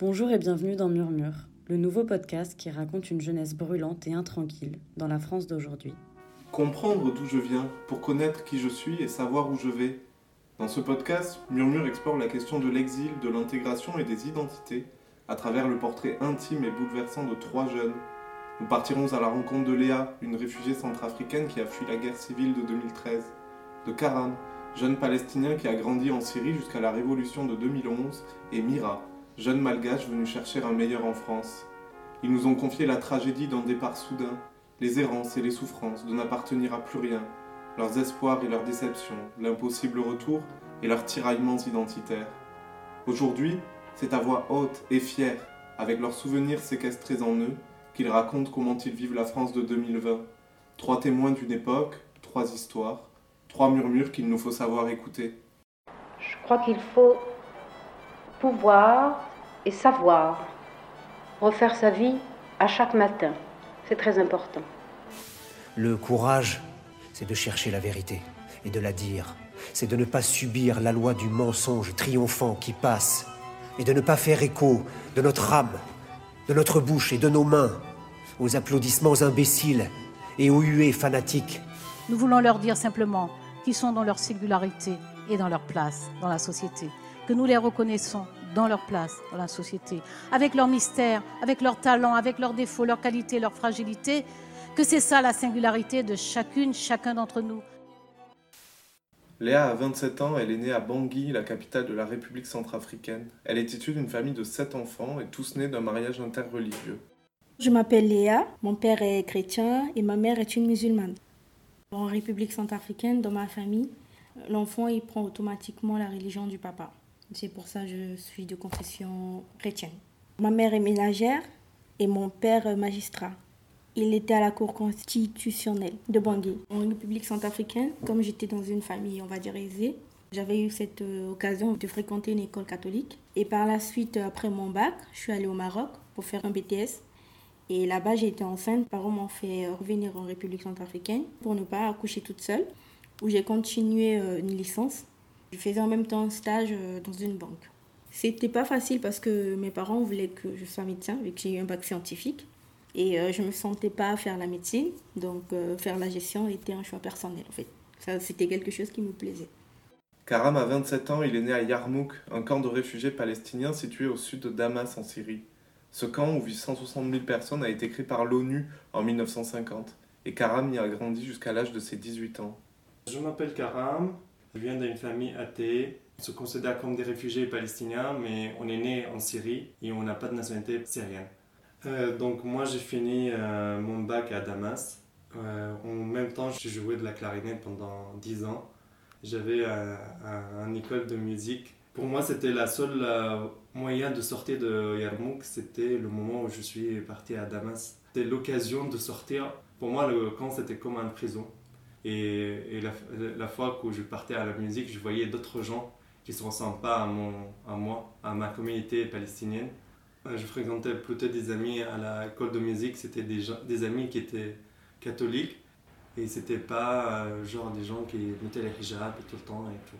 Bonjour et bienvenue dans Murmure, le nouveau podcast qui raconte une jeunesse brûlante et intranquille dans la France d'aujourd'hui. Comprendre d'où je viens pour connaître qui je suis et savoir où je vais. Dans ce podcast, Murmure explore la question de l'exil, de l'intégration et des identités à travers le portrait intime et bouleversant de trois jeunes. Nous partirons à la rencontre de Léa, une réfugiée centrafricaine qui a fui la guerre civile de 2013, de Karam, jeune palestinien qui a grandi en Syrie jusqu'à la révolution de 2011, et Mira, jeunes malgaches venus chercher un meilleur en France. Ils nous ont confié la tragédie d'un départ soudain, les errances et les souffrances de n'appartenir à plus rien, leurs espoirs et leurs déceptions, l'impossible retour et leurs tiraillements identitaires. Aujourd'hui, c'est à voix haute et fière, avec leurs souvenirs séquestrés en eux, qu'ils racontent comment ils vivent la France de 2020. Trois témoins d'une époque, trois histoires, trois murmures qu'il nous faut savoir écouter. Je crois qu'il faut pouvoir et savoir refaire sa vie à chaque matin. C'est très important. Le courage, c'est de chercher la vérité et de la dire. C'est de ne pas subir la loi du mensonge triomphant qui passe et de ne pas faire écho de notre âme, de notre bouche et de nos mains aux applaudissements imbéciles et aux huées fanatiques. Nous voulons leur dire simplement qu'ils sont dans leur singularité et dans leur place dans la société, que nous les reconnaissons dans leur place dans la société, avec leur mystère, avec leurs talents, avec leurs défauts, leurs qualités, leurs fragilités, que c'est ça la singularité de chacune, chacun d'entre nous. Léa a 27 ans, elle est née à Bangui, la capitale de la République centrafricaine. Elle est issue d'une famille de 7 enfants et tous nés d'un mariage interreligieux. Je m'appelle Léa, mon père est chrétien et ma mère est une musulmane. En République centrafricaine, dans ma famille, l'enfant il prend automatiquement la religion du papa. C'est pour ça que je suis de confession chrétienne. Ma mère est ménagère et mon père magistrat. Il était à la Cour constitutionnelle de Bangui. En République centrafricaine, comme j'étais dans une famille, on va dire aisée, j'avais eu cette euh, occasion de fréquenter une école catholique. Et par la suite, après mon bac, je suis allée au Maroc pour faire un BTS. Et là-bas, j'ai été enceinte. Mes parents m'ont fait revenir en République centrafricaine pour ne pas accoucher toute seule, où j'ai continué euh, une licence je faisais en même temps un stage euh, dans une banque. C'était pas facile parce que mes parents voulaient que je sois médecin, vu que j'ai eu un bac scientifique. Et euh, je me sentais pas faire la médecine, donc euh, faire la gestion était un choix personnel en fait. Ça, c'était quelque chose qui me plaisait. Karam a 27 ans, il est né à Yarmouk, un camp de réfugiés palestiniens situé au sud de Damas en Syrie. Ce camp où vivent 160 000 personnes a été créé par l'ONU en 1950 et Karam y a grandi jusqu'à l'âge de ses 18 ans. Je m'appelle Karam, je viens d'une famille athée. On se considère comme des réfugiés palestiniens, mais on est né en Syrie et on n'a pas de nationalité syrienne. Euh, donc moi j'ai fini euh, mon bac à Damas. Euh, en même temps j'ai joué de la clarinette pendant 10 ans. J'avais une école de musique. Pour moi c'était la seule moyen de sortir de Yarmouk. C'était le moment où je suis parti à Damas. C'était l'occasion de sortir. Pour moi le camp c'était comme une prison. Et, la, fois que je partais à la musique, je voyais d'autres gens qui se ressemblent pas à, mon, à moi, à ma communauté palestinienne. Euh, je fréquentais plutôt des amis à l'école de musique, c'était des, amis qui étaient catholiques et c'était pas euh, genre des gens qui mettaient les hijabs tout le temps et tout.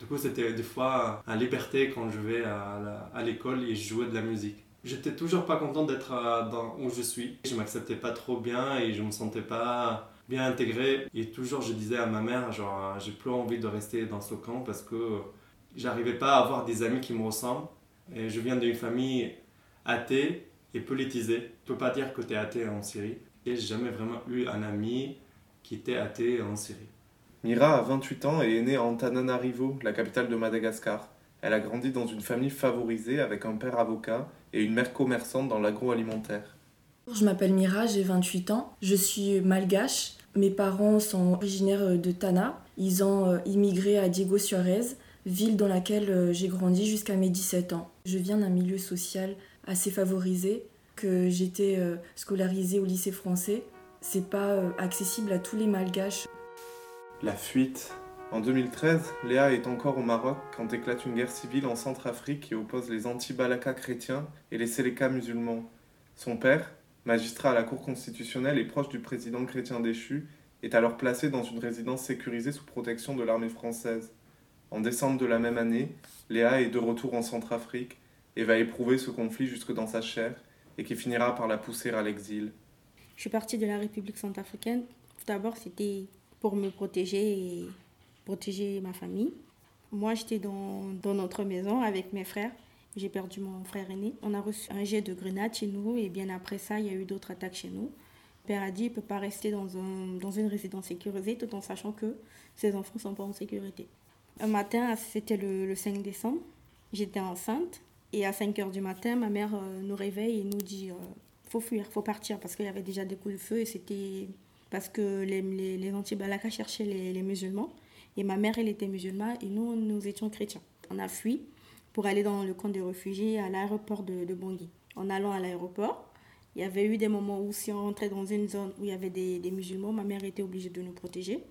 Du coup, c'était des fois à liberté quand je vais à l'école et je jouais de la musique. J'étais toujours pas content d'être euh, où je suis. Je m'acceptais pas trop bien et je me sentais pas bien intégré. Et toujours, je disais à ma mère, genre, j'ai plus envie de rester dans ce camp parce que j'arrivais pas à avoir des amis qui me ressemblent. Et je viens d'une famille athée et politisée. Tu peux pas dire que tu es athée en Syrie. Et j'ai jamais vraiment eu un ami qui était athée en Syrie. Mira a 28 ans et est née à Antananarivo, la capitale de Madagascar. Elle a grandi dans une famille favorisée avec un père avocat et une mère commerçante dans l'agroalimentaire. Je m'appelle Mira, j'ai 28 ans. Je suis malgache mes parents sont originaires euh, de Tana. Ils ont euh, immigré à Diego Suarez, ville dans laquelle euh, j'ai grandi jusqu'à mes 17 ans. Je viens d'un milieu social assez favorisé, que j'étais scolarisée au lycée français. C'est pas accessible à tous les malgaches. La fuite. En 2013, Léa est encore au Maroc quand éclate une guerre civile en Centrafrique qui oppose les anti-Balaka chrétiens et les Séléka musulmans. Son père, magistrat à la Cour constitutionnelle et proche du président chrétien déchu, est alors placé dans une résidence sécurisée sous protection de l'armée française. En décembre de la même année, Léa est de retour en Centrafrique et va éprouver ce conflit jusque dans sa chair et qui finira par la pousser à l'exil. Je suis partie de la République centrafricaine. Tout d'abord, c'était pour me protéger et protéger ma famille. Moi, j'étais dans, dans notre maison avec mes frères. J'ai perdu mon frère aîné. On a reçu un jet de grenade chez nous et bien après ça, il y a eu d'autres attaques chez nous. père a dit qu'il ne peut pas rester dans, un, dans une résidence sécurisée tout en sachant que ses enfants ne sont pas en sécurité. Un matin, c'était le, le 5 décembre, j'étais enceinte et à 5 heures du matin, ma mère euh, nous réveille et nous dit euh, faut fuir, faut partir parce qu'il y avait déjà des coups de feu et c'était parce que les, les, les anti-balaka cherchaient les, les, musulmans et ma mère elle était musulmane et nous nous étions chrétiens. On a fui pour aller dans le camp des réfugiés à l'aéroport de, Bangui. En allant à l'aéroport, il y avait eu des moments où si on rentrait dans une zone où il y avait des, musulmans, ma mère était obligée de nous protéger.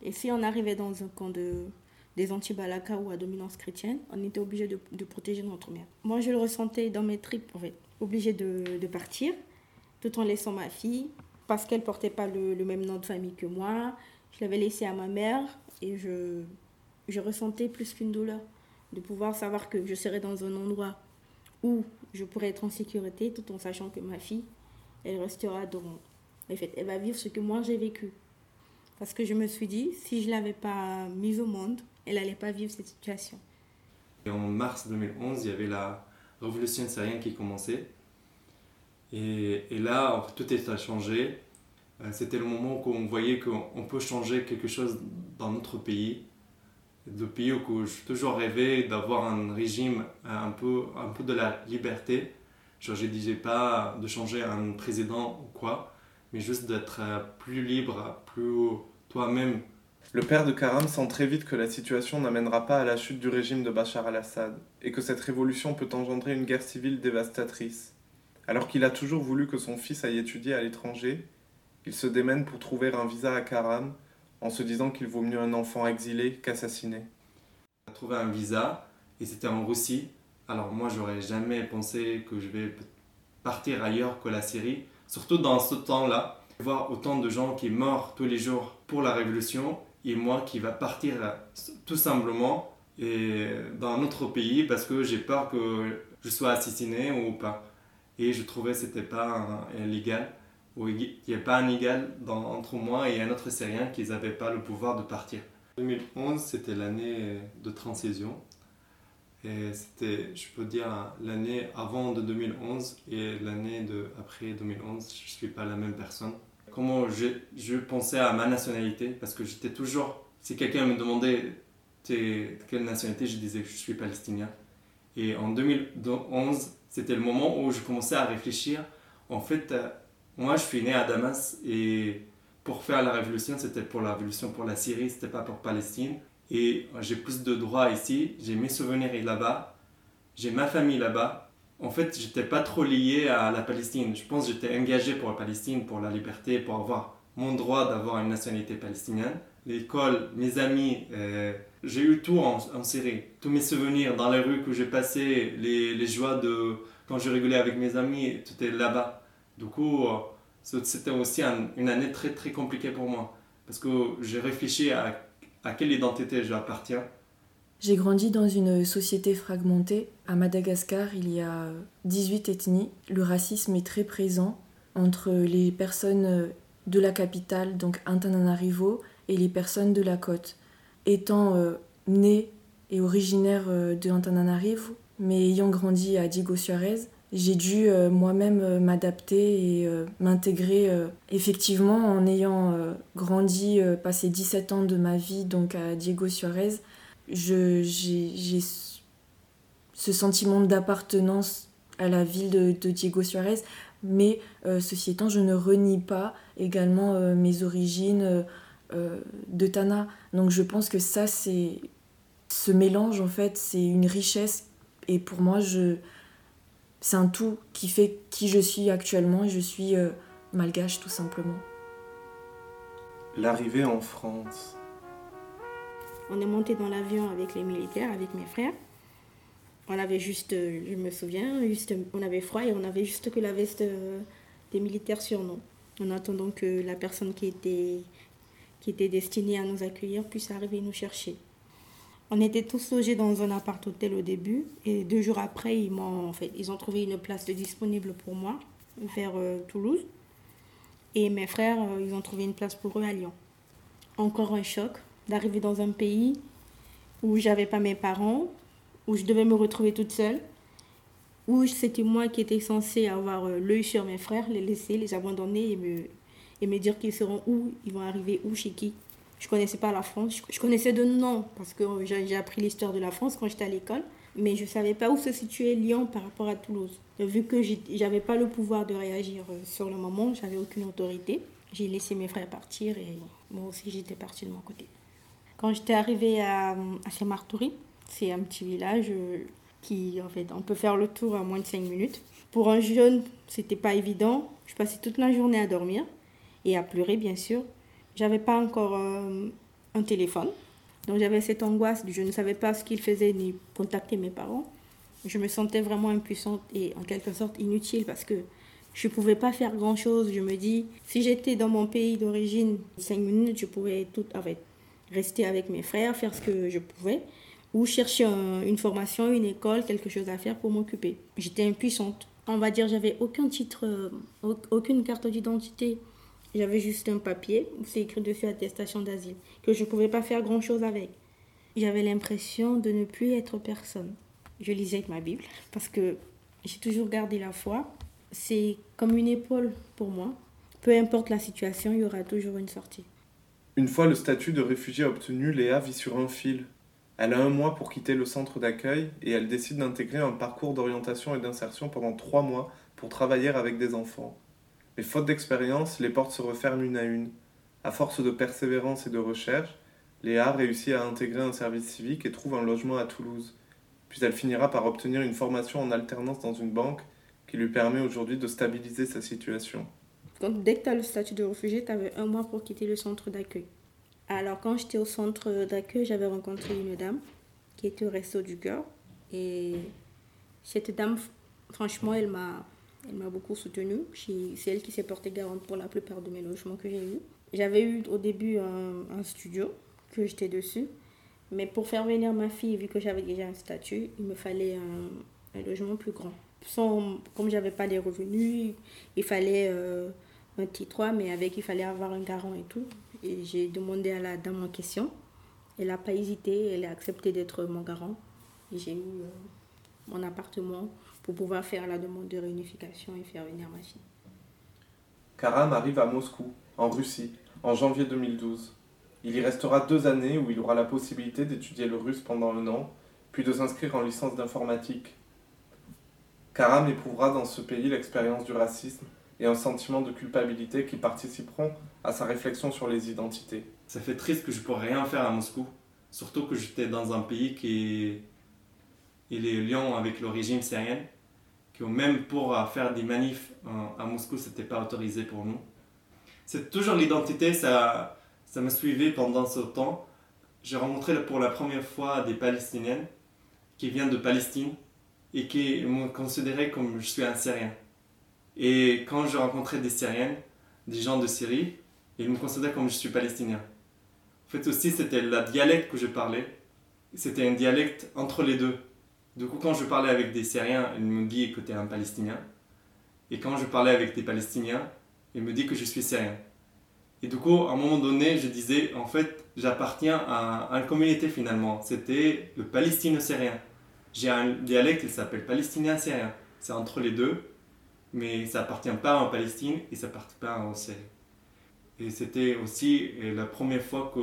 Et si on arrivait dans un camp de, des anti-balaka ou à dominance chrétienne, on était obligé de, protéger notre mère. Moi, je le ressentais dans mes tripes, en fait, obligée de, partir, tout en laissant ma fille, parce qu'elle portait pas le, même nom de famille que moi. Je l'avais laissée à ma mère et je ressentais plus qu'une douleur de pouvoir savoir que je serais dans un endroit où je pourrais être en sécurité, tout en sachant que ma fille, elle restera dans... En fait, elle va vivre ce que moi j'ai vécu. Parce que je me suis dit, si je ne l'avais pas mise au monde, elle n'allait pas vivre cette situation. En mars 2011, il y avait la révolution syrienne qui commençait. Et, et là, tout était à changer. C'était le moment où on voyait qu'on peut changer quelque chose dans notre pays. Le pays où j'ai toujours rêvé d'avoir un régime un peu, un peu de la liberté. Genre, je ne disais pas de changer un président ou quoi, mais juste d'être plus libre, plus toi-même. Le père de Karam sent très vite que la situation n'amènera pas à la chute du régime de Bachar al-Assad et que cette révolution peut engendrer une guerre civile dévastatrice. Alors qu'il a toujours voulu que son fils aille étudier à l'étranger, il se démène pour trouver un visa à Karam en se disant qu'il vaut mieux un enfant exilé qu'assassiné. Il a trouvé un visa et c'était en Russie. Alors moi j'aurais jamais pensé que je vais partir ailleurs que la Syrie, surtout dans ce temps-là voir autant de gens qui meurent tous les jours pour la révolution et moi qui va partir tout simplement dans un autre pays parce que j'ai peur que je sois assassiné ou pas. Et je trouvais que c'était pas illégal ou il n'y a pas un égal entre moi et un autre Syrien qui n'avaient pas le pouvoir de partir. 2011, c'était l'année de transition. Et c'était, je peux dire, l'année avant de 2011 et l'année de après 2011, je ne suis pas la même personne comment je, je, pensais à ma nationalité, parce que j'étais toujours, si quelqu'un me demandait quelle nationalité, je disais que je suis palestinien. Et en 2011, c'était le moment où je commençais à réfléchir. En fait, moi, je suis né à Damas et pour faire la révolution, c'était pour la révolution pour la Syrie, c'était pas pour Palestine. Et j'ai plus de droits ici, j'ai mes souvenirs là-bas, j'ai ma famille là-bas en fait, j'étais pas trop lié à la Palestine. Je pense que j'étais engagé pour la Palestine, pour la liberté, pour avoir mon droit d'avoir une nationalité palestinienne. L'école, mes amis, euh, j'ai eu tout en, en, Syrie. Tous mes souvenirs dans les rues que j'ai passées, les, les, joies de quand je rigolais avec mes amis, tout est là-bas. Du coup, euh, c'était aussi un, une année très très compliquée pour moi. Parce que j'ai réfléchi à, à quelle identité j'appartiens j'ai grandi dans une société fragmentée. À Madagascar, il y a 18 ethnies. Le racisme est très présent entre les personnes de la capitale, donc Antananarivo, et les personnes de la côte. Étant euh, née et originaire euh, de Antananarivo, mais ayant grandi à Diego Suarez, j'ai dû euh, moi-même euh, m'adapter et euh, m'intégrer effectivement en ayant grandi, passé 17 ans de ma vie donc à Diego Suarez j'ai ce sentiment d'appartenance à la ville de, Diego Suarez, mais ceci étant, je ne renie pas également mes origines de Tana. Donc je pense que ça, c'est ce mélange, en fait, c'est une richesse, et pour moi, je c'est un tout qui fait qui je suis actuellement, et je suis malgache tout simplement. L'arrivée en France. On est monté dans l'avion avec les militaires, avec mes frères. On avait juste, je me souviens, juste, on avait froid et on avait juste que la veste des militaires sur nous. En attendant que la personne qui était, qui était destinée à nous accueillir puisse arriver nous chercher. On était tous logés dans un appart-hôtel au début et deux jours après, ils, en fait, ils ont trouvé une place disponible pour moi vers euh, Toulouse. Et mes frères, euh, ils ont trouvé une place pour eux à Lyon. Encore un choc d'arriver dans un pays où j'avais pas mes parents, où je devais me retrouver toute seule, où c'était moi qui étais censée avoir euh, l'œil sur mes frères, les laisser, les abandonner et me, et me dire qu'ils seront où, ils vont arriver où, chez qui. Je connaissais pas la France, je connaissais de nom parce que j'ai appris l'histoire de la France quand j'étais à l'école, mais je savais pas où se situait Lyon par rapport à Toulouse. Vu que j'avais pas le pouvoir de réagir euh, sur le moment, j'avais aucune autorité. J'ai laissé mes frères partir et moi aussi j'étais partie de mon côté. Quand j'étais arrivée à, Saint-Martoury, c'est un petit village euh, qui, en fait, on peut faire le tour en moins de 5 minutes. Pour un jeune, c'était pas évident. Je passais toute la journée à dormir et à pleurer, bien sûr. J'avais pas encore euh, un téléphone. Donc j'avais cette angoisse, je ne savais pas ce qu'il faisait ni contacter mes parents. Je me sentais vraiment impuissante et en quelque sorte inutile parce que je ne pouvais pas faire grand-chose. Je me dis, si j'étais dans mon pays d'origine, cinq minutes, je pouvais tout, en rester avec mes frères, faire ce que je pouvais, ou chercher une formation, une école, quelque chose à faire pour m'occuper. J'étais impuissante. On va dire, j'avais aucun titre, euh, aucune carte d'identité j'avais juste un papier où c'est écrit dessus attestation d'asile, que je ne pouvais pas faire grand-chose avec. J'avais l'impression de ne plus être personne. Je lisais ma Bible parce que j'ai toujours gardé la foi. C'est comme une épaule pour moi. Peu importe la situation, il y aura toujours une sortie. Une fois le statut de réfugié obtenu, Léa vit sur un fil. Elle a un mois pour quitter le centre d'accueil et elle décide d'intégrer un parcours d'orientation et d'insertion pendant trois mois pour travailler avec des enfants. Mais faute d'expérience, les portes se referment une à une. À force de persévérance et de recherche, Léa réussit à intégrer un service civique et trouve un logement à Toulouse. Puis elle finira par obtenir une formation en alternance dans une banque qui lui permet aujourd'hui de stabiliser sa situation. Dès que tu as le statut de réfugié, tu avais un mois pour quitter le centre d'accueil. Alors, quand j'étais au centre d'accueil, j'avais rencontré une dame qui était au resto du cœur. Et cette dame, franchement, elle m'a elle m'a beaucoup soutenue. C'est elle qui s'est portée garante pour la plupart de mes logements que j'ai eus. J'avais eu au début un, studio que j'étais dessus. Mais pour faire venir ma fille, vu que j'avais déjà un statut, il me fallait un, logement plus grand. Sans, comme j'avais pas des revenus, il fallait euh, un T3, mais avec, il fallait avoir un garant et tout. Et j'ai demandé à la dame en question. Elle n'a pas hésité, elle a accepté d'être mon garant. J'ai eu euh, mon appartement pour pouvoir faire la demande de réunification et faire venir ma fille. Karam arrive à Moscou, en Russie, en janvier 2012. Il y restera deux années où il aura la possibilité d'étudier le russe pendant un an, puis de s'inscrire en licence d'informatique. Karam éprouvera dans ce pays l'expérience du racisme et un sentiment de culpabilité qui participeront à sa réflexion sur les identités. Ça fait triste que je ne pourrais rien faire à Moscou, surtout que j'étais dans un pays qui est, il est liant avec l'origine syrienne que même pour euh, faire des manifs à Moscou, c'était pas autorisé pour nous. C'est toujours l'identité, ça, ça me suivait pendant ce temps. J'ai rencontré pour la première fois des Palestiniennes qui viennent de Palestine et qui me considéraient comme je suis un Syrien. Et quand je rencontrais des Syriennes, des gens de Syrie, ils me considéraient comme je suis palestinien. En fait aussi, c'était la dialecte que je parlais. C'était un dialecte entre les deux. Du coup, quand je parlais avec des Syriens, ils me disaient que tu es un Palestinien. Et quand je parlais avec des Palestiniens, ils me disaient que je suis Syrien. Et du coup, à un moment donné, je disais, en fait, j'appartiens à, une communauté finalement. C'était le palestino-syrien. J'ai un dialecte qui s'appelle palestinien-syrien. C'est entre les deux, mais ça appartient pas en Palestine et ça appartient pas en Syrie. Et c'était aussi euh, la première fois que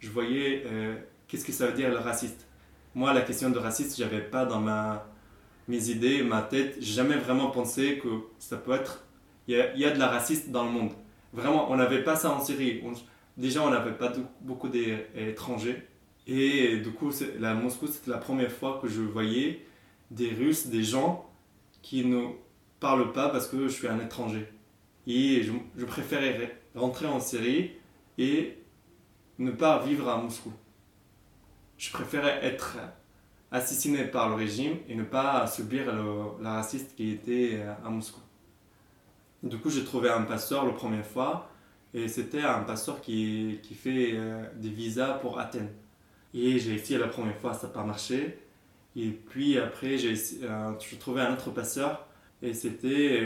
je voyais euh, qu'est-ce que ça veut dire le raciste moi, la question de racisme, j'avais pas dans ma, mes idées, ma tête, j'ai jamais vraiment pensé que ça peut être. Il y a, de la racisme dans le monde. Vraiment, on n'avait pas ça en Syrie. déjà, on n'avait pas beaucoup d'étrangers. Et du coup, la Moscou, c'était la première fois que je voyais des Russes, des gens qui ne parlent pas parce que je suis un étranger. Et je, je préférais rentrer en Syrie et ne pas vivre à Moscou je préférais être assassiné par le régime et ne pas subir la raciste qui était euh, à Moscou. Du coup, j'ai trouvé un pasteur la première fois et c'était un pasteur qui, qui fait euh, des visas pour Athènes. Et j'ai essayé la première fois, ça n'a pas marché. Et puis après, j'ai euh, trouvé un autre passeur. Et c'était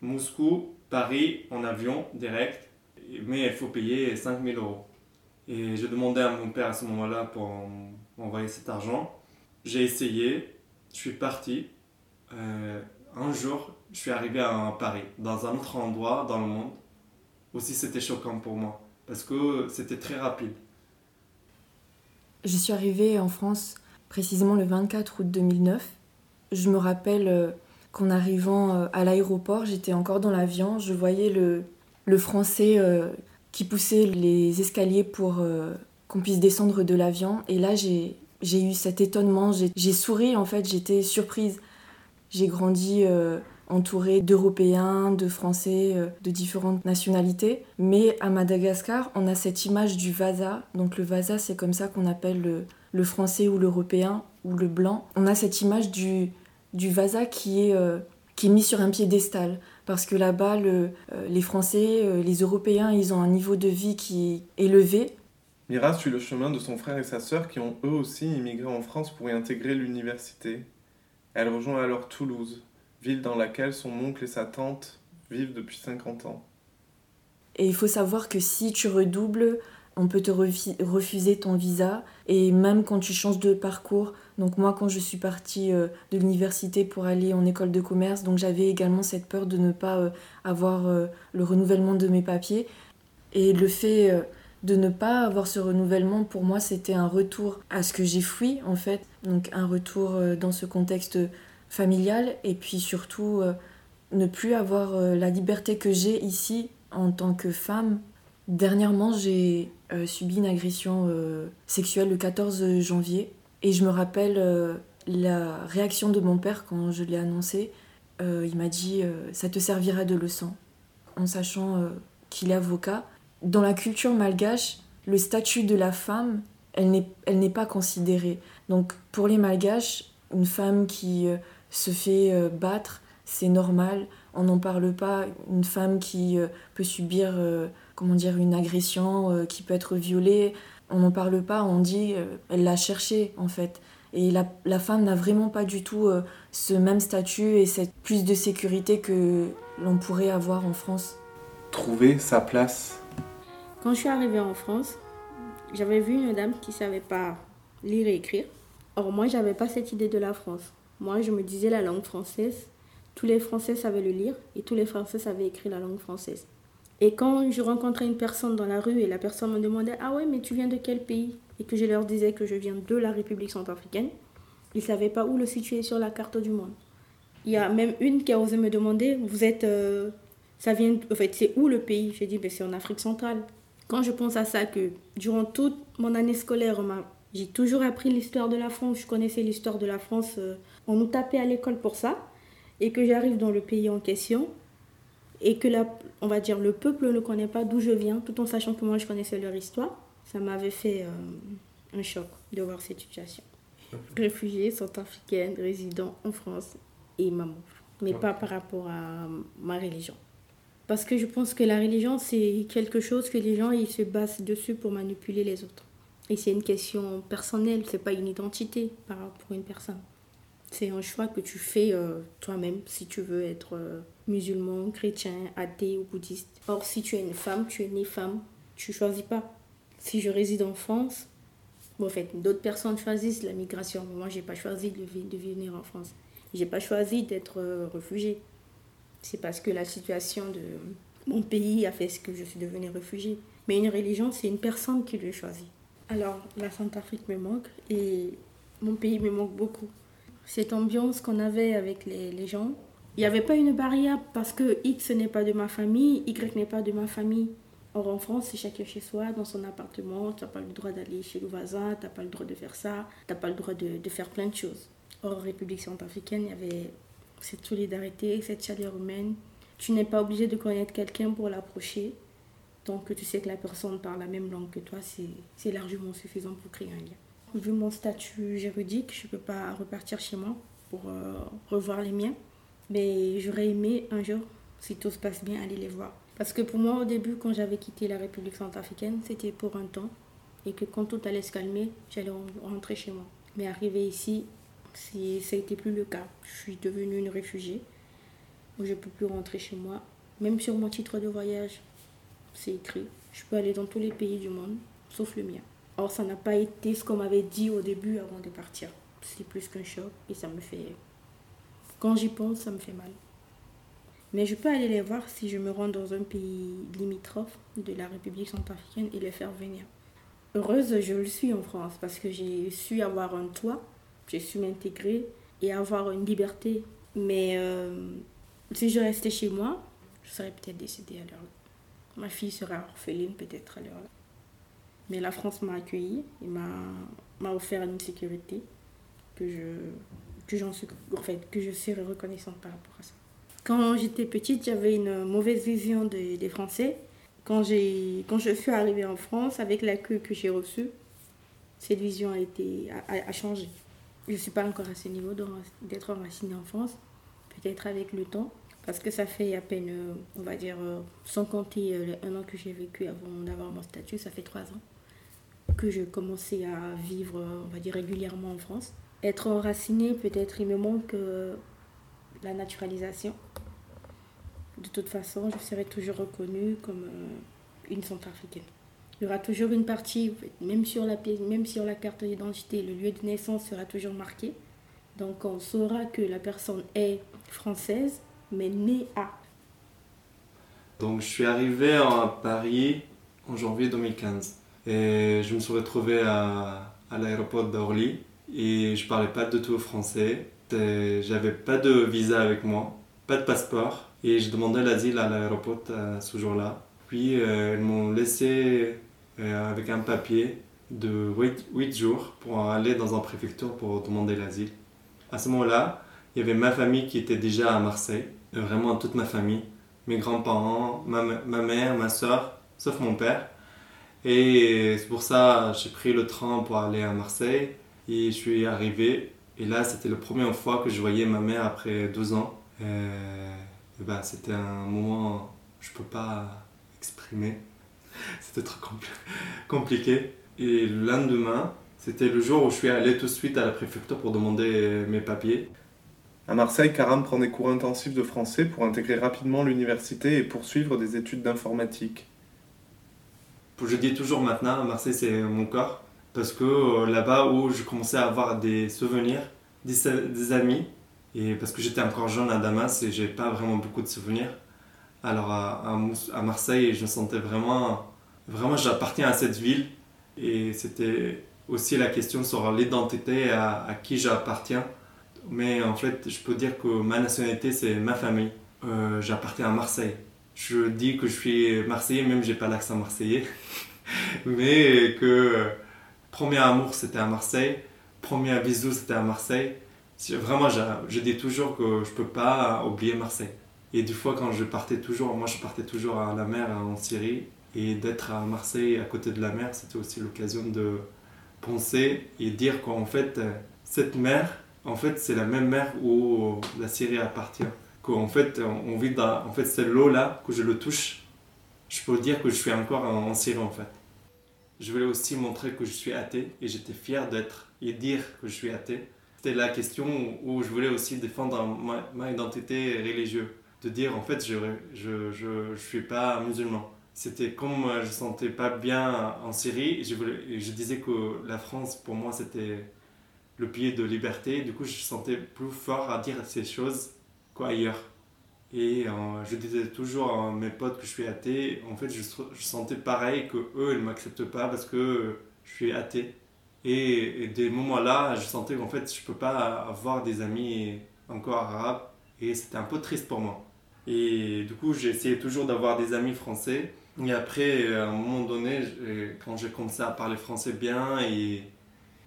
Moscou, Paris, en avion, direct. Mais il faut payer 5000 euros. Et j'ai demandé à mon père à ce moment-là pour m'envoyer cet argent. J'ai essayé, je suis parti. Euh, un jour, je suis arrivé à Paris, dans un autre endroit dans le monde. Aussi, c'était choquant pour moi, parce que c'était très rapide. Je suis arrivée en France précisément le 24 août 2009. Je me rappelle euh, qu'en arrivant euh, à l'aéroport, j'étais encore dans l'avion, je voyais le, le français qui poussait les escaliers pour qu'on puisse descendre de l'avion. Et là, j'ai eu cet étonnement, j'ai souri en fait, j'étais surprise. J'ai grandi euh, entourée d'Européens, de Français, euh, de différentes nationalités. Mais à Madagascar, on a cette image du vasa. Donc le vasa, c'est comme ça qu'on appelle le, Français ou l'Européen ou le Blanc. On a cette image du, du vasa qui est, euh, qui est mis sur un piédestal. Parce que là-bas, le, les Français, les Européens, ils ont un niveau de vie qui est élevé. Mira suit le chemin de son frère et sa sœur qui ont eux aussi immigré en France pour y intégrer l'université. Elle rejoint alors Toulouse, ville dans laquelle son oncle et sa tante vivent depuis 50 ans. Et il faut savoir que si tu redoubles, on peut te refuser ton visa. Et même quand tu changes de parcours, donc moi quand je suis partie euh, de l'université pour aller en école de commerce, donc j'avais également cette peur de ne pas euh, avoir euh, le renouvellement de mes papiers. Et le fait de ne pas avoir ce renouvellement, pour moi, c'était un retour à ce que j'ai fui, en fait. Donc un retour dans ce contexte familial et puis surtout ne plus avoir la liberté que j'ai ici en tant que femme. Dernièrement, j'ai subi une agression sexuelle le 14 janvier et je me rappelle la réaction de mon père quand je l'ai annoncé. il m'a dit ça te servira de leçon en sachant qu'il est avocat dans la culture malgache, le statut de la femme, elle n'est pas considérée. Donc pour les malgaches, une femme qui euh, se fait euh, battre, c'est normal, on n'en parle pas. Une femme qui euh, peut subir comment dire, une agression, qui peut être violée, on n'en parle pas, on dit elle l'a cherché en fait. Et la, la femme n'a vraiment pas du tout ce même statut et cette plus de sécurité que l'on pourrait avoir en France. Trouver sa place quand je suis arrivée en France, j'avais vu une dame qui ne savait pas lire et écrire. Or, moi, j'avais pas cette idée de la France. Moi, je me disais la langue française. Tous les Français savaient le lire et tous les Français savaient écrire la langue française. Et quand je rencontrais une personne dans la rue et la personne me demandait Ah ouais, mais tu viens de quel pays? Et que je leur disais que je viens de la République centrafricaine, ils ne savaient pas où le situer sur la carte du monde. Il y a même une qui a osé me demander Vous êtes. Euh, ça vient. En fait, c'est où le pays? J'ai dit ben, C'est en Afrique centrale. Quand je pense à ça, que durant toute mon année scolaire, j'ai toujours appris l'histoire de la France, je connaissais l'histoire de la France, euh, on nous tapait à l'école pour ça, et que j'arrive dans le pays en question, et que la, on va dire le peuple ne connaît pas d'où je viens, tout en sachant que moi je connaissais leur histoire, ça m'avait fait euh, un choc de voir cette situation. Réfugiée, centrafricaine, résident en France et maman, mais pas par rapport à ma religion. Parce que je pense que la religion, c'est quelque chose que les gens ils se basent dessus pour manipuler les autres. Et c'est une question personnelle, c'est pas une identité par rapport à une personne. C'est un choix que tu fais euh, toi-même si tu veux être euh, musulman, chrétien, athée ou bouddhiste. Or, si tu es une femme, tu es née femme, tu choisis pas. Si je réside en France, en fait, d'autres personnes choisissent la migration. Moi, j'ai pas choisi de, de venir en France. J'ai pas choisi d'être euh, réfugiée c'est parce que la situation de mon pays a fait ce que je suis devenue réfugiée. Mais une religion, c'est une personne qui le choisit. Alors, la Centrafrique me manque et mon pays me manque beaucoup. Cette ambiance qu'on avait avec les, les gens, il n'y avait pas une barrière parce que X n'est pas de ma famille, Y n'est pas de ma famille. Or, en France, c'est chacun chez soi, dans son appartement. Tu n'as pas le droit d'aller chez le voisin, tu n'as pas le droit de faire ça, tu n'as pas le droit de, de faire plein de choses. Or, en République centrafricaine, il y avait cette solidarité, cette chaleur humaine. Tu n'es pas obligé de connaître quelqu'un pour l'approcher. Donc tu sais que la personne parle la même langue que toi, c'est largement suffisant pour créer un lien. Vu mon statut juridique, je ne peux pas repartir chez moi pour euh, revoir les miens. Mais j'aurais aimé un jour, si tout se passe bien, aller les voir. Parce que pour moi, au début, quand j'avais quitté la République centrafricaine, c'était pour un temps. et que quand tout allait se calmer, j'allais rentrer chez moi. Mais arrivé ici, ça été plus le cas. Je suis devenue une réfugiée je ne peux plus rentrer chez moi. Même sur mon titre de voyage, c'est écrit. Je peux aller dans tous les pays du monde, sauf le mien. Or, ça n'a pas été ce qu'on m'avait dit au début avant de partir. C'est plus qu'un choc et ça me fait... Quand j'y pense, ça me fait mal. Mais je peux aller les voir si je me rends dans un pays limitrophe de la République centrafricaine et les faire venir. Heureuse, je le suis en France parce que j'ai su avoir un toit, j'ai su m'intégrer et avoir une liberté. Mais euh, si je restais chez moi, je serais peut-être décédée à l'heure. Ma fille serait orpheline peut-être à l'heure. Mais la France m'a accueillie et m'a offert une sécurité que je, que, j'en fait, que je serai reconnaissante par rapport à ça. Quand j'étais petite, j'avais une mauvaise vision des, Français. Quand, quand je suis arrivée en France, avec l'accueil que j'ai reçu, cette vision a, été, a, changé. Je ne suis pas encore à ce niveau d'être enracinée en France, peut-être avec le temps, parce que ça fait à peine, on va dire, sans compter un an que j'ai vécu avant d'avoir mon statut, ça fait trois ans que je commençais à vivre, on va dire, régulièrement en France. Être enraciné, peut-être, il me manque euh, la naturalisation. De toute façon, je serai toujours reconnue comme euh, une centrafricaine. Il y aura toujours une partie, même sur la, même sur la carte d'identité, le lieu de naissance sera toujours marqué. Donc on saura que la personne est française, mais née à. Donc je suis arrivé à Paris en janvier 2015. Et je me suis retrouvé à, l'aéroport d'Orly et je parlais pas du tout français. J'avais pas de visa avec moi, pas de passeport. Et je demandais l'asile à l'aéroport euh, ce jour-là. Puis euh, ils m'ont laissé euh, avec un papier de 8, jours pour aller dans un préfecture pour demander l'asile. À ce moment-là, il y avait ma famille qui était déjà à Marseille, vraiment toute ma famille, mes grands-parents, ma, ma mère, ma soeur, sauf mon père. Et c'est pour ça j'ai pris le train pour aller à Marseille et je suis arrivé. Et là, c'était la première fois que je voyais ma mère après deux ans. Et, bah, c'était un moment que je ne peux pas exprimer. C'était trop compliqué. Et le lendemain, c'était le jour où je suis allé tout de suite à la préfecture pour demander mes papiers. À Marseille, Karam prend des cours intensifs de français pour intégrer rapidement l'université et poursuivre des études d'informatique je dis toujours maintenant, Marseille c'est mon corps, parce que euh, là-bas où je commençais à avoir des souvenirs, des, amis, et parce que j'étais encore jeune à Damas et j'ai pas vraiment beaucoup de souvenirs. Alors à, Marseille, je me sentais vraiment, vraiment j'appartiens à cette ville, et c'était aussi la question sur l'identité à, à, qui j'appartiens. Mais en fait, je peux dire que ma nationalité c'est ma famille. Euh, j'appartiens à Marseille je dis que je suis marseillais, même j'ai pas l'accent marseillais, mais que premier amour c'était à Marseille, premier bisou c'était à Marseille. Vraiment, je, dis toujours que je peux pas oublier Marseille. Et du fois, quand je partais toujours, moi je partais toujours à la mer en Syrie, et d'être à Marseille à côté de la mer, c'était aussi l'occasion de penser et dire qu'en fait, cette mer, en fait, c'est la même mer où la Syrie appartient en fait, on vit dans, en fait, c'est l'eau-là que je le touche. Je peux dire que je suis encore en, Syrie, en fait. Je voulais aussi montrer que je suis athée et j'étais fier d'être et dire que je suis athée. C'était la question où je voulais aussi défendre ma, identité religieuse. De dire, en fait, je je, je, je, suis pas musulman. C'était comme je ne sentais pas bien en Syrie, je, voulais, je disais que la France, pour moi, c'était le pied de liberté. Du coup, je sentais plus fort à dire ces choses ailleurs. Et euh, je disais toujours à mes potes que je suis athée. En fait, je, sentais pareil que eux, ils m'acceptent pas parce que je suis athée. Et, des moments-là, je sentais qu'en fait, je peux pas avoir des amis encore arabes. Et c'était un peu triste pour moi. Et du coup, j'ai essayé toujours d'avoir des amis français. Et après, à un moment donné, quand j'ai commencé à parler français bien et,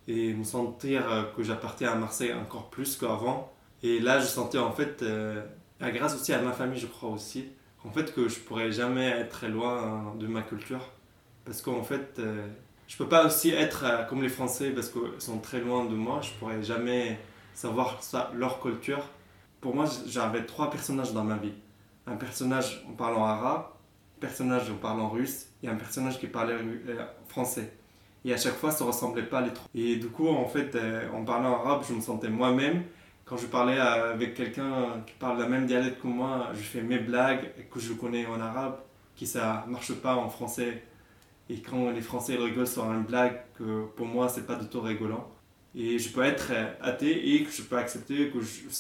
et me sentir que j'appartiens à Marseille encore plus qu'avant, et là, je sentais en fait, euh, grâce aussi à ma famille, je crois aussi, en fait que je pourrais jamais être très loin de ma culture. Parce qu'en fait, euh, je peux pas aussi être euh, comme les Français parce qu'ils sont très loin de moi. Je pourrais jamais savoir leur culture. Pour moi, j'avais trois personnages dans ma vie. Un personnage en parlant arabe, un personnage en parlant russe et un personnage qui parlait français. Et à chaque fois, ça ressemblait pas les trois. Et du coup, en fait, euh, en parlant arabe, je me sentais moi-même. Quand je parlais avec quelqu'un qui parle la même dialecte que moi, je fais mes blagues que je connais en arabe, qui ça marche pas en français. Et quand les Français rigolent sur une blague, que pour moi, c'est pas du tout rigolant. Et je peux être athée et que je peux accepter que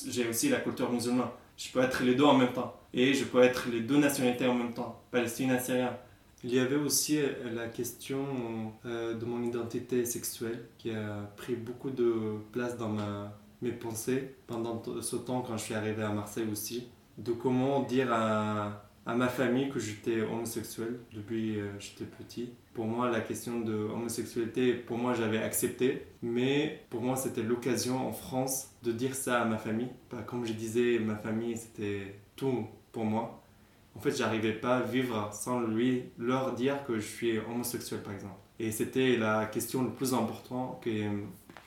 j'ai aussi la culture musulmane. Je peux être les deux en même temps. Et je peux être les deux nationalités en même temps, palestinien et syrien. Il y avait aussi euh, la question euh, de mon identité sexuelle qui a pris beaucoup de place dans ma, mes pensées pendant ce temps quand je suis arrivé à Marseille aussi. De comment dire à, à ma famille que j'étais homosexuel depuis que euh, j'étais petit. Pour moi, la question de homosexualité, pour moi, j'avais accepté, mais pour moi, c'était l'occasion en France de dire ça à ma famille. Comme je disais, ma famille, c'était tout pour moi en fait, j'arrivais pas à vivre sans lui leur dire que je suis homosexuel, par exemple. Et c'était la question la plus importante qui,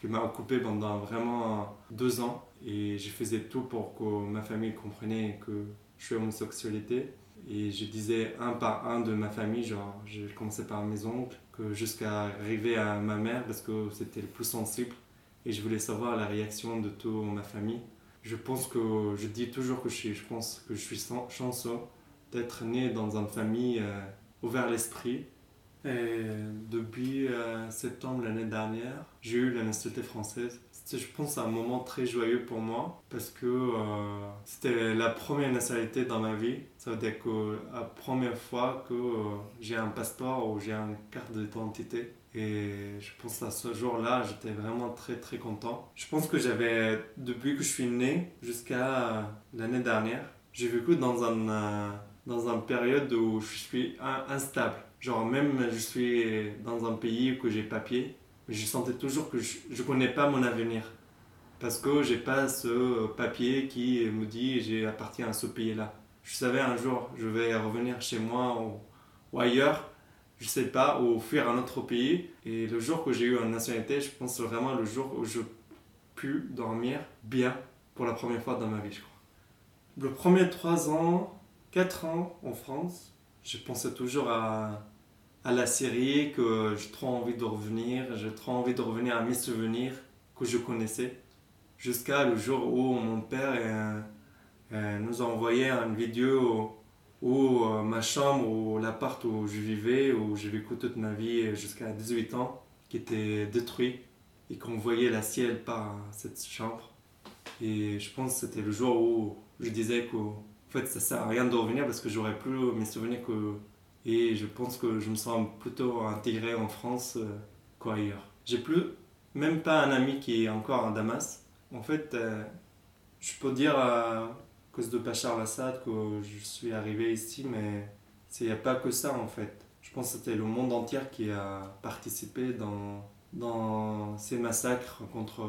qui m'a occupé pendant vraiment deux ans. Et je faisais tout pour que ma famille comprenne que je suis homosexualité. Et je disais un par un de ma famille, genre, je commençais par mes oncles, que jusqu'à arriver à ma mère, parce que c'était le plus sensible. Et je voulais savoir la réaction de toute ma famille. Je pense que je dis toujours que je, suis, pense que je suis chanceux d'être né dans une famille euh, ouverte l'esprit. Et depuis euh, septembre l'année dernière, j'ai eu la nationalité française. C'était, je pense, un moment très joyeux pour moi parce que euh, c'était la première nationalité dans ma vie. Ça veut dire que la première fois que j'ai un passeport ou j'ai une carte d'identité. Et je pense à ce jour-là, j'étais vraiment très très content. Je pense que j'avais, depuis que je suis né jusqu'à l'année dernière, j'ai vécu dans un dans une période où je suis instable. Genre même je suis dans un pays où j'ai papier, mais je sentais toujours que je ne connais pas mon avenir. Parce que j'ai pas ce papier qui me dit j'appartiens à ce pays-là. Je savais un jour je vais revenir chez moi ou, ailleurs, je sais pas, ou fuir un autre pays. Et le jour que j'ai eu une nationalité, je pense vraiment le jour où je pu dormir bien pour la première fois dans ma vie, je crois. Le premier trois ans, 4 ans en France, je pensais toujours à, à la Syrie, que j'ai trop envie de revenir, j'ai trop envie de revenir à mes souvenirs que je connaissais. Jusqu'à le jour où mon père euh, euh, nous a envoyé une vidéo où, euh, ma chambre, ou l'appart où je vivais, où j'ai vécu toute ma vie jusqu'à 18 ans, qui était détruit et qu'on voyait la ciel par cette chambre. Et je pense que c'était le jour où je disais que en fait, ça sert à rien de revenir parce que j'aurais plus mes souvenirs que. Et je pense que je me sens plutôt intégré en France euh, qu'ailleurs. J'ai plus, même pas un ami qui est encore à Damas. En fait, euh, je peux dire à cause de Bachar al-Assad que je suis arrivé ici, mais il n'y a pas que ça en fait. Je pense que c'était le monde entier qui a participé dans, dans ces massacres contre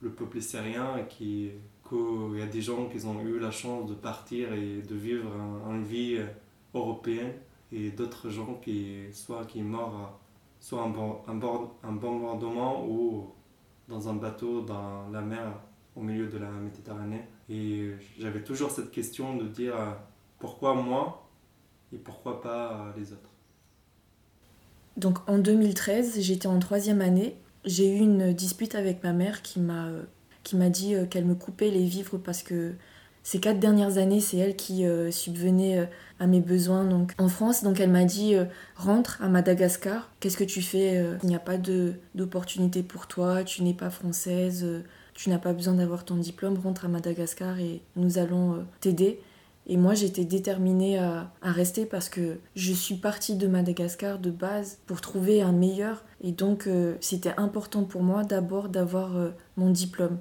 le peuple syrien et qui qu'il y a des gens qui ont eu la chance de partir et de vivre une vie européenne et d'autres gens qui soit qui morts soit un, un, bombardement ou dans un bateau dans la mer au milieu de la Méditerranée. Et j'avais toujours cette question de dire pourquoi moi et pourquoi pas les autres? Donc en 2013, j'étais en troisième année. J'ai eu une dispute avec ma mère qui m'a qui m'a dit euh, qu'elle me coupait les vivres parce que ces quatre dernières années, c'est elle qui euh, subvenait euh, à mes besoins donc, en France. Donc elle m'a dit rentre à Madagascar, qu'est-ce que tu fais Il n'y a pas d'opportunité pour toi, tu n'es pas française, tu n'as pas besoin d'avoir ton diplôme, rentre à Madagascar et nous allons t'aider. Et moi, j'étais déterminée à, à, rester parce que je suis partie de Madagascar de base pour trouver un meilleur. Et donc, c'était important pour moi d'abord d'avoir mon diplôme.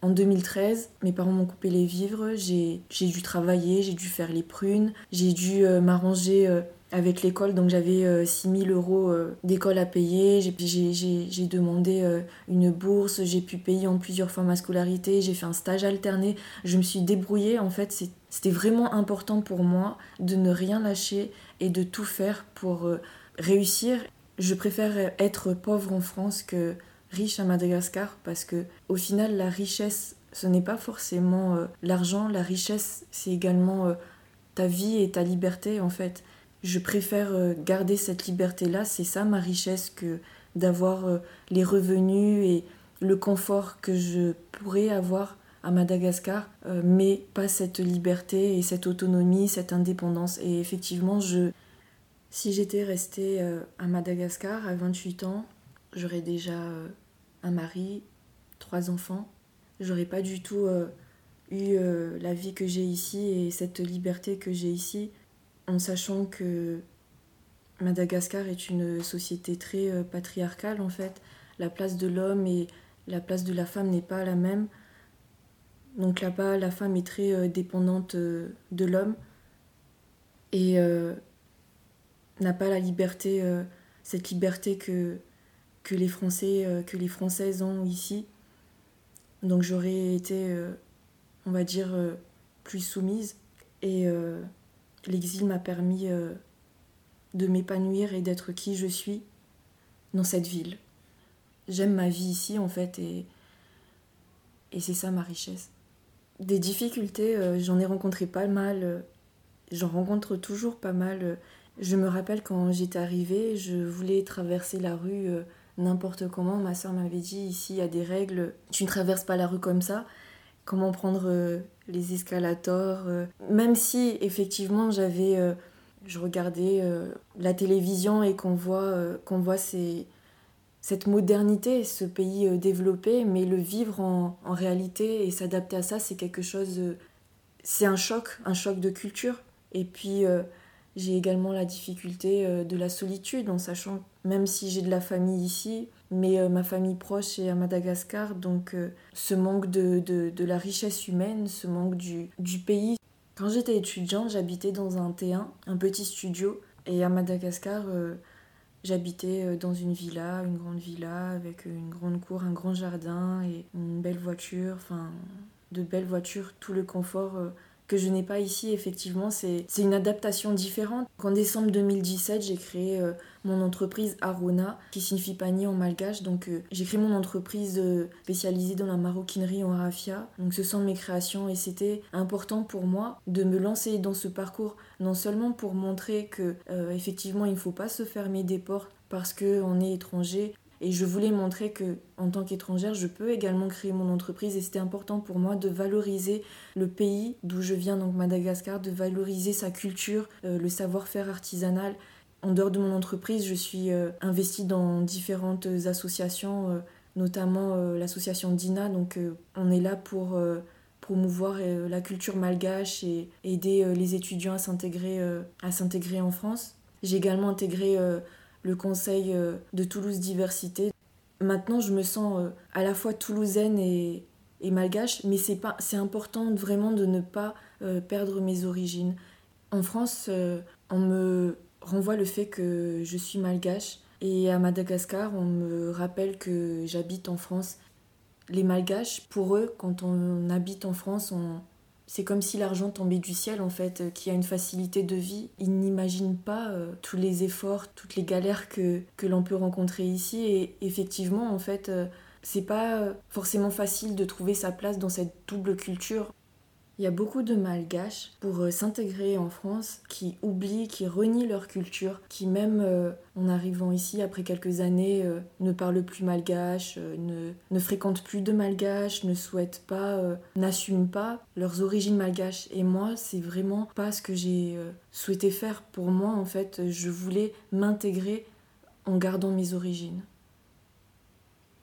En 2013, mes parents m'ont coupé les vivres, j'ai dû travailler, j'ai dû faire les prunes, j'ai dû euh, m'arranger euh, avec l'école, donc j'avais 6000 euh, euros d'école à payer, j'ai demandé une bourse, j'ai pu payer en plusieurs fois ma scolarité, j'ai fait un stage alterné, je me suis débrouillée, en fait. C'était vraiment important pour moi de ne rien lâcher et de tout faire pour réussir. Je préfère être pauvre en France que riche à Madagascar parce que au final la richesse ce n'est pas forcément euh, l'argent, la richesse c'est également euh, ta vie et ta liberté en fait. je préfère euh, garder cette liberté-là. C'est ça ma richesse que d'avoir les revenus et le confort que je pourrais avoir à Madagascar, mais pas cette liberté et cette autonomie, cette indépendance. Et effectivement, je, si j'étais restée à Madagascar à 28 ans, j'aurais déjà un mari, trois enfants. J'aurais pas du tout eu la vie que j'ai ici et cette liberté que j'ai ici en sachant que Madagascar est une société très euh, patriarcale en fait. La place de l'homme et la place de la femme n'est pas la même. Donc là-bas, la femme est très euh, dépendante euh, de l'homme et n'a pas la liberté, cette liberté que, que, les Français, que les Françaises ont ici. Donc j'aurais été, on va dire, plus soumise. Et L'exil m'a permis euh, de m'épanouir et d'être qui je suis dans cette ville. J'aime ma vie ici en fait et, et c'est ça ma richesse. Des difficultés, euh, j'en ai rencontré pas mal. Euh, j'en rencontre toujours pas mal. Je me rappelle quand j'étais arrivée, je voulais traverser la rue n'importe comment. Ma soeur m'avait dit ici il y a des règles, tu ne traverses pas la rue comme ça comment prendre euh, les escalators. Euh. Même si effectivement j'avais, euh, je regardais la télévision et qu'on voit, voit cette modernité, ce pays développé, mais le vivre en, en réalité et s'adapter à ça, c'est quelque chose, c'est un choc, un choc de culture. Et puis j'ai également la difficulté de la solitude en sachant, même si j'ai de la famille ici, mais euh, ma famille proche est à Madagascar, donc euh, ce manque de, de, la richesse humaine, ce manque du, du pays. Quand j'étais étudiante, j'habitais dans un T1, un petit studio, et à Madagascar, euh, j'habitais dans une villa, une grande villa, avec une grande cour, un grand jardin et une belle voiture, enfin de belles voitures, tout le confort que je n'ai pas ici, effectivement, c'est une adaptation différente. En décembre 2017, j'ai créé euh, mon entreprise Arona, qui signifie panier en malgache. Donc, euh, j'ai créé mon entreprise euh, spécialisée dans la maroquinerie en raffia. Donc, ce sont mes créations et c'était important pour moi de me lancer dans ce parcours, non seulement pour montrer que, effectivement, il ne faut pas se fermer des portes parce qu'on est étranger, et je voulais montrer que, en tant qu'étrangère, je peux également créer mon entreprise. Et c'était important pour moi de valoriser le pays d'où je viens, donc Madagascar, de valoriser sa culture, euh, le savoir-faire artisanal. En dehors de mon entreprise, je suis euh, investie dans différentes associations, euh, notamment l'association DINA. Donc, on est là pour promouvoir la culture malgache et aider les étudiants à s'intégrer à s'intégrer en France. J'ai également intégré le conseil euh, de Toulouse Diversité. Maintenant, je me sens euh, à la fois toulousaine et, malgache, mais c'est pas c'est important vraiment de ne pas euh, perdre mes origines. En France, on me renvoie le fait que je suis malgache et à Madagascar, on me rappelle que j'habite en France. Les malgaches, pour eux, quand on habite en France, on, c'est comme si l'argent tombait du ciel en fait, euh, qui a une facilité de vie. Ils n'imaginent pas euh, tous les efforts, toutes les galères que, que l'on peut rencontrer ici. Et effectivement, en fait, euh, c'est pas forcément facile de trouver sa place dans cette double culture. Il y a beaucoup de malgaches pour euh, s'intégrer en France qui oublient, qui renient leur culture, qui même euh, en arrivant ici après quelques années euh, ne parlent plus malgache, ne, ne fréquentent plus de malgaches, ne souhaitent pas, n'assument pas leurs origines malgaches. Et moi, c'est vraiment pas ce que j'ai souhaité faire pour moi en fait. Je voulais m'intégrer en gardant mes origines.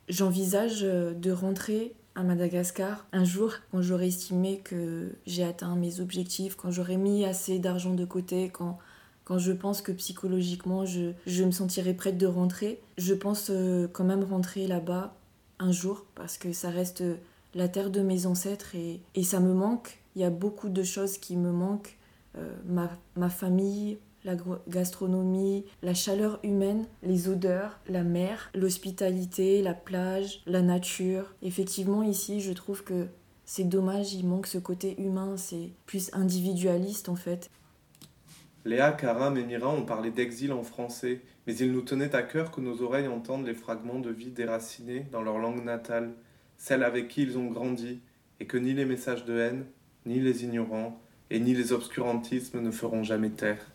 J'envisage de rentrer à Madagascar un jour quand j'aurai estimé que j'ai atteint mes objectifs, quand j'aurai mis assez d'argent de côté, quand, quand je pense que psychologiquement je, je me sentirai prête de rentrer. Je pense euh, quand même rentrer là-bas un jour parce que ça reste la terre de mes ancêtres et, et ça me manque. Il y a beaucoup de choses qui me manquent. Euh, ma, ma famille, la gastronomie, la chaleur humaine, les odeurs, la mer, l'hospitalité, la plage, la nature. Effectivement, ici, je trouve que c'est dommage, il manque ce côté humain, c'est plus individualiste en fait. Léa, Karam et Mira ont parlé d'exil en français, mais il nous tenait à cœur que nos oreilles entendent les fragments de vie déracinés dans leur langue natale, celle avec qui ils ont grandi, et que ni les messages de haine, ni les ignorants, et ni les obscurantismes ne feront jamais taire.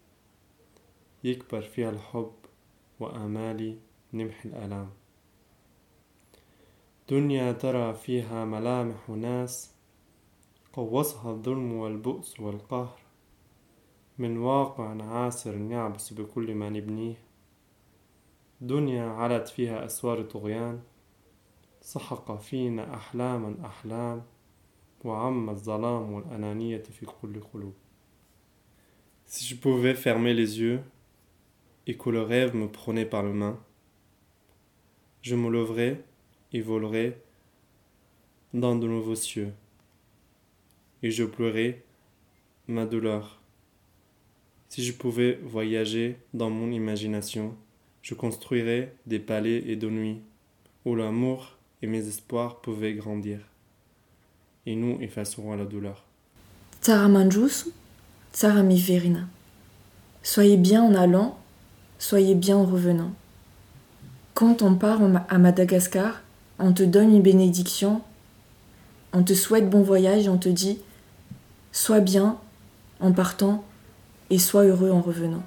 يكبر فيها الحب وآمالي نمحي الآلام. دنيا ترى فيها ملامح وناس قوصها الظلم والبؤس والقهر. من واقع عاسر يعبس بكل ما نبنيه. دنيا علت فيها أسوار طغيان سحق فينا أحلاما أحلام وعم الظلام والأنانية في كل قلوب. Si je pouvais fermer les yeux et que le rêve me prenait par la main, je me leverais et volerais dans de nouveaux cieux, et je pleurais ma douleur. Si je pouvais voyager dans mon imagination, je construirais des palais et de nuit où l'amour et mes espoirs pouvaient grandir, et nous effacerons la douleur. Tsara Miverina. Soyez bien en allant, soyez bien en revenant. Quand on part à Madagascar, on te donne une bénédiction, on te souhaite bon voyage on te dit Sois bien en partant et sois heureux en revenant.